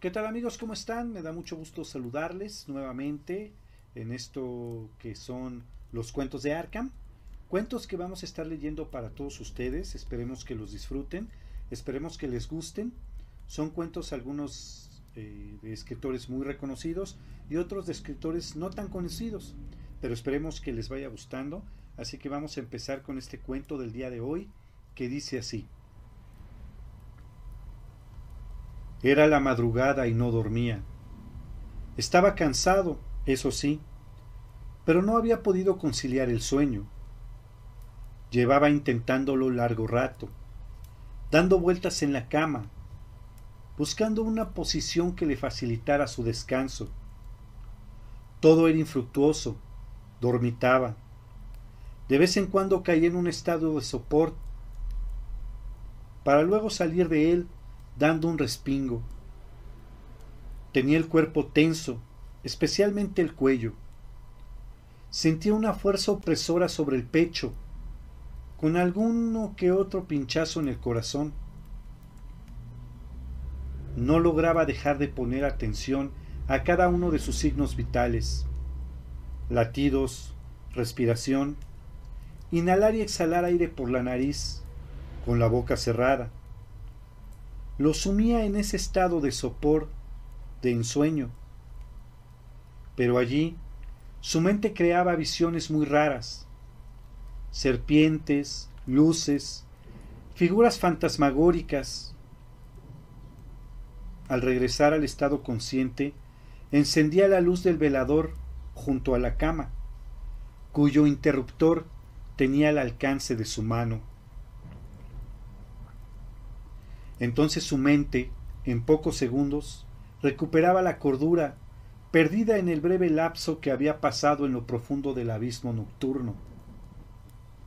¿Qué tal amigos? ¿Cómo están? Me da mucho gusto saludarles nuevamente en esto que son los cuentos de Arkham. Cuentos que vamos a estar leyendo para todos ustedes. Esperemos que los disfruten. Esperemos que les gusten. Son cuentos algunos eh, de escritores muy reconocidos y otros de escritores no tan conocidos. Pero esperemos que les vaya gustando. Así que vamos a empezar con este cuento del día de hoy que dice así. Era la madrugada y no dormía. Estaba cansado, eso sí, pero no había podido conciliar el sueño. Llevaba intentándolo largo rato, dando vueltas en la cama, buscando una posición que le facilitara su descanso. Todo era infructuoso, dormitaba. De vez en cuando caía en un estado de sopor, para luego salir de él dando un respingo. Tenía el cuerpo tenso, especialmente el cuello. Sentía una fuerza opresora sobre el pecho, con alguno que otro pinchazo en el corazón. No lograba dejar de poner atención a cada uno de sus signos vitales. Latidos, respiración, inhalar y exhalar aire por la nariz, con la boca cerrada lo sumía en ese estado de sopor, de ensueño. Pero allí su mente creaba visiones muy raras, serpientes, luces, figuras fantasmagóricas. Al regresar al estado consciente, encendía la luz del velador junto a la cama, cuyo interruptor tenía al alcance de su mano. Entonces su mente, en pocos segundos, recuperaba la cordura, perdida en el breve lapso que había pasado en lo profundo del abismo nocturno.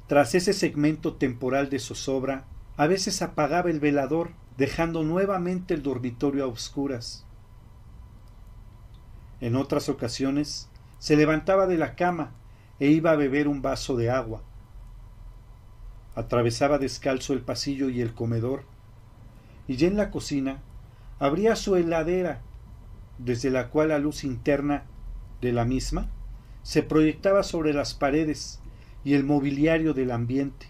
Tras ese segmento temporal de zozobra, a veces apagaba el velador, dejando nuevamente el dormitorio a oscuras. En otras ocasiones, se levantaba de la cama e iba a beber un vaso de agua. Atravesaba descalzo el pasillo y el comedor, y ya en la cocina abría su heladera, desde la cual la luz interna de la misma se proyectaba sobre las paredes y el mobiliario del ambiente.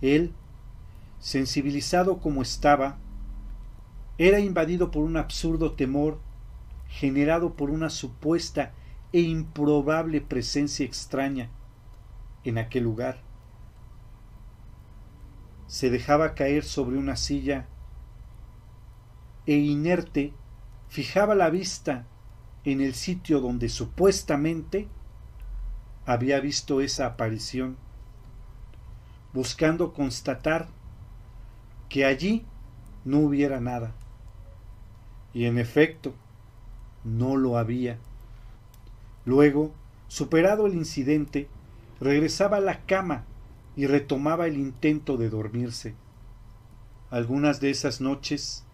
Él, sensibilizado como estaba, era invadido por un absurdo temor generado por una supuesta e improbable presencia extraña en aquel lugar se dejaba caer sobre una silla e inerte fijaba la vista en el sitio donde supuestamente había visto esa aparición, buscando constatar que allí no hubiera nada. Y en efecto, no lo había. Luego, superado el incidente, regresaba a la cama y retomaba el intento de dormirse. Algunas de esas noches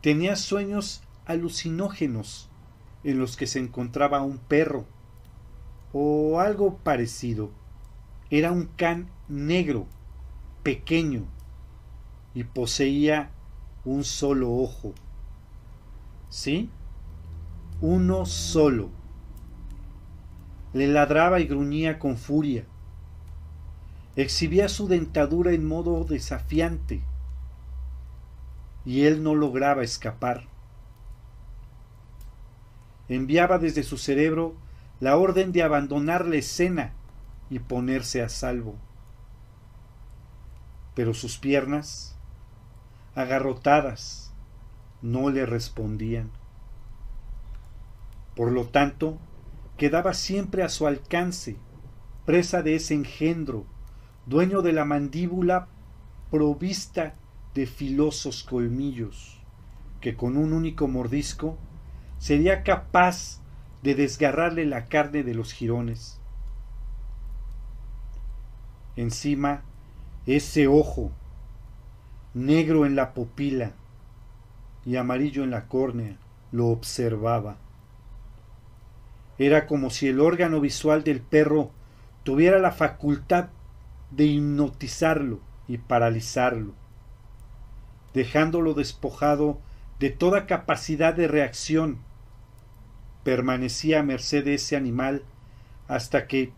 tenía sueños alucinógenos en los que se encontraba un perro o algo parecido. Era un can negro, pequeño, y poseía un solo ojo. ¿Sí? Uno solo. Le ladraba y gruñía con furia exhibía su dentadura en modo desafiante y él no lograba escapar. Enviaba desde su cerebro la orden de abandonar la escena y ponerse a salvo. Pero sus piernas, agarrotadas, no le respondían. Por lo tanto, quedaba siempre a su alcance, presa de ese engendro dueño de la mandíbula provista de filosos colmillos, que con un único mordisco sería capaz de desgarrarle la carne de los jirones. Encima, ese ojo, negro en la pupila y amarillo en la córnea, lo observaba. Era como si el órgano visual del perro tuviera la facultad de hipnotizarlo y paralizarlo, dejándolo despojado de toda capacidad de reacción, permanecía a merced de ese animal hasta que,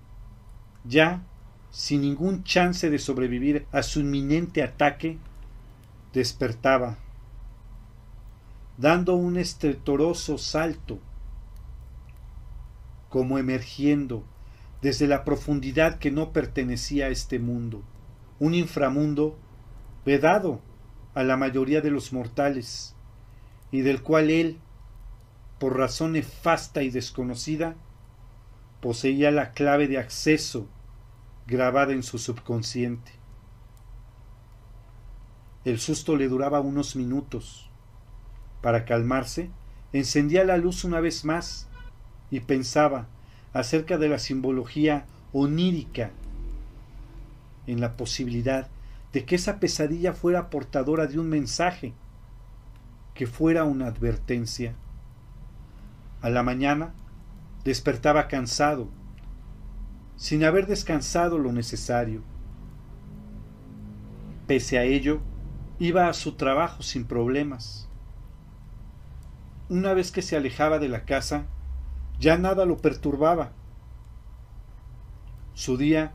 ya sin ningún chance de sobrevivir a su inminente ataque, despertaba, dando un estertoroso salto, como emergiendo desde la profundidad que no pertenecía a este mundo, un inframundo vedado a la mayoría de los mortales, y del cual él, por razón nefasta y desconocida, poseía la clave de acceso grabada en su subconsciente. El susto le duraba unos minutos. Para calmarse, encendía la luz una vez más y pensaba acerca de la simbología onírica en la posibilidad de que esa pesadilla fuera portadora de un mensaje, que fuera una advertencia. A la mañana despertaba cansado, sin haber descansado lo necesario. Pese a ello, iba a su trabajo sin problemas. Una vez que se alejaba de la casa, ya nada lo perturbaba. Su día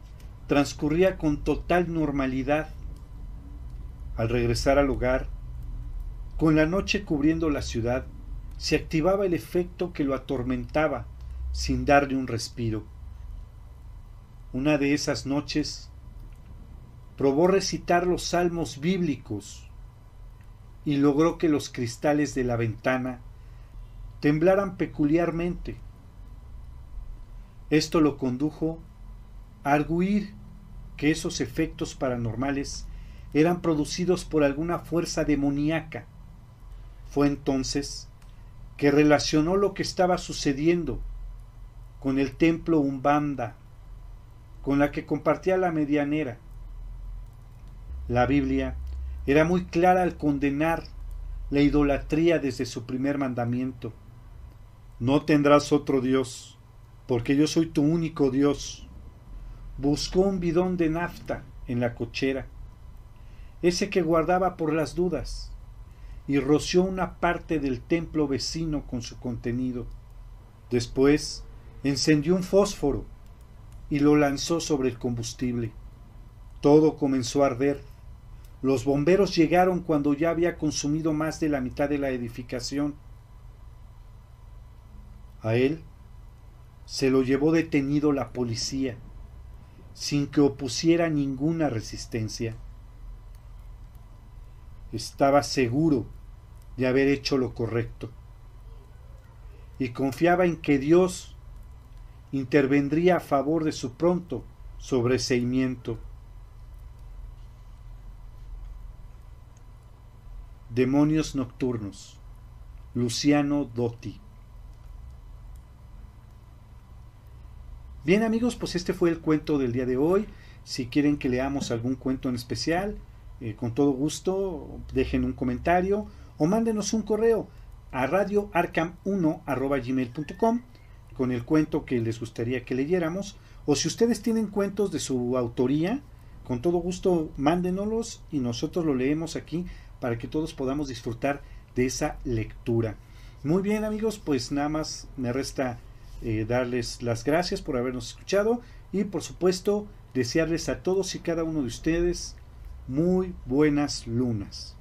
transcurría con total normalidad. Al regresar al hogar, con la noche cubriendo la ciudad, se activaba el efecto que lo atormentaba sin darle un respiro. Una de esas noches probó recitar los salmos bíblicos y logró que los cristales de la ventana temblaran peculiarmente. Esto lo condujo a arguir que esos efectos paranormales eran producidos por alguna fuerza demoníaca. Fue entonces que relacionó lo que estaba sucediendo con el templo Umbanda, con la que compartía la medianera. La Biblia era muy clara al condenar la idolatría desde su primer mandamiento. No tendrás otro Dios, porque yo soy tu único Dios. Buscó un bidón de nafta en la cochera, ese que guardaba por las dudas, y roció una parte del templo vecino con su contenido. Después encendió un fósforo y lo lanzó sobre el combustible. Todo comenzó a arder. Los bomberos llegaron cuando ya había consumido más de la mitad de la edificación. A él se lo llevó detenido la policía, sin que opusiera ninguna resistencia. Estaba seguro de haber hecho lo correcto y confiaba en que Dios intervendría a favor de su pronto sobreseimiento. Demonios Nocturnos, Luciano Dotti. Bien amigos, pues este fue el cuento del día de hoy. Si quieren que leamos algún cuento en especial, eh, con todo gusto, dejen un comentario o mándenos un correo a radioarcam1.gmail.com con el cuento que les gustaría que leyéramos. O si ustedes tienen cuentos de su autoría, con todo gusto mándenoslos y nosotros lo leemos aquí para que todos podamos disfrutar de esa lectura. Muy bien amigos, pues nada más me resta eh, darles las gracias por habernos escuchado y por supuesto desearles a todos y cada uno de ustedes muy buenas lunas.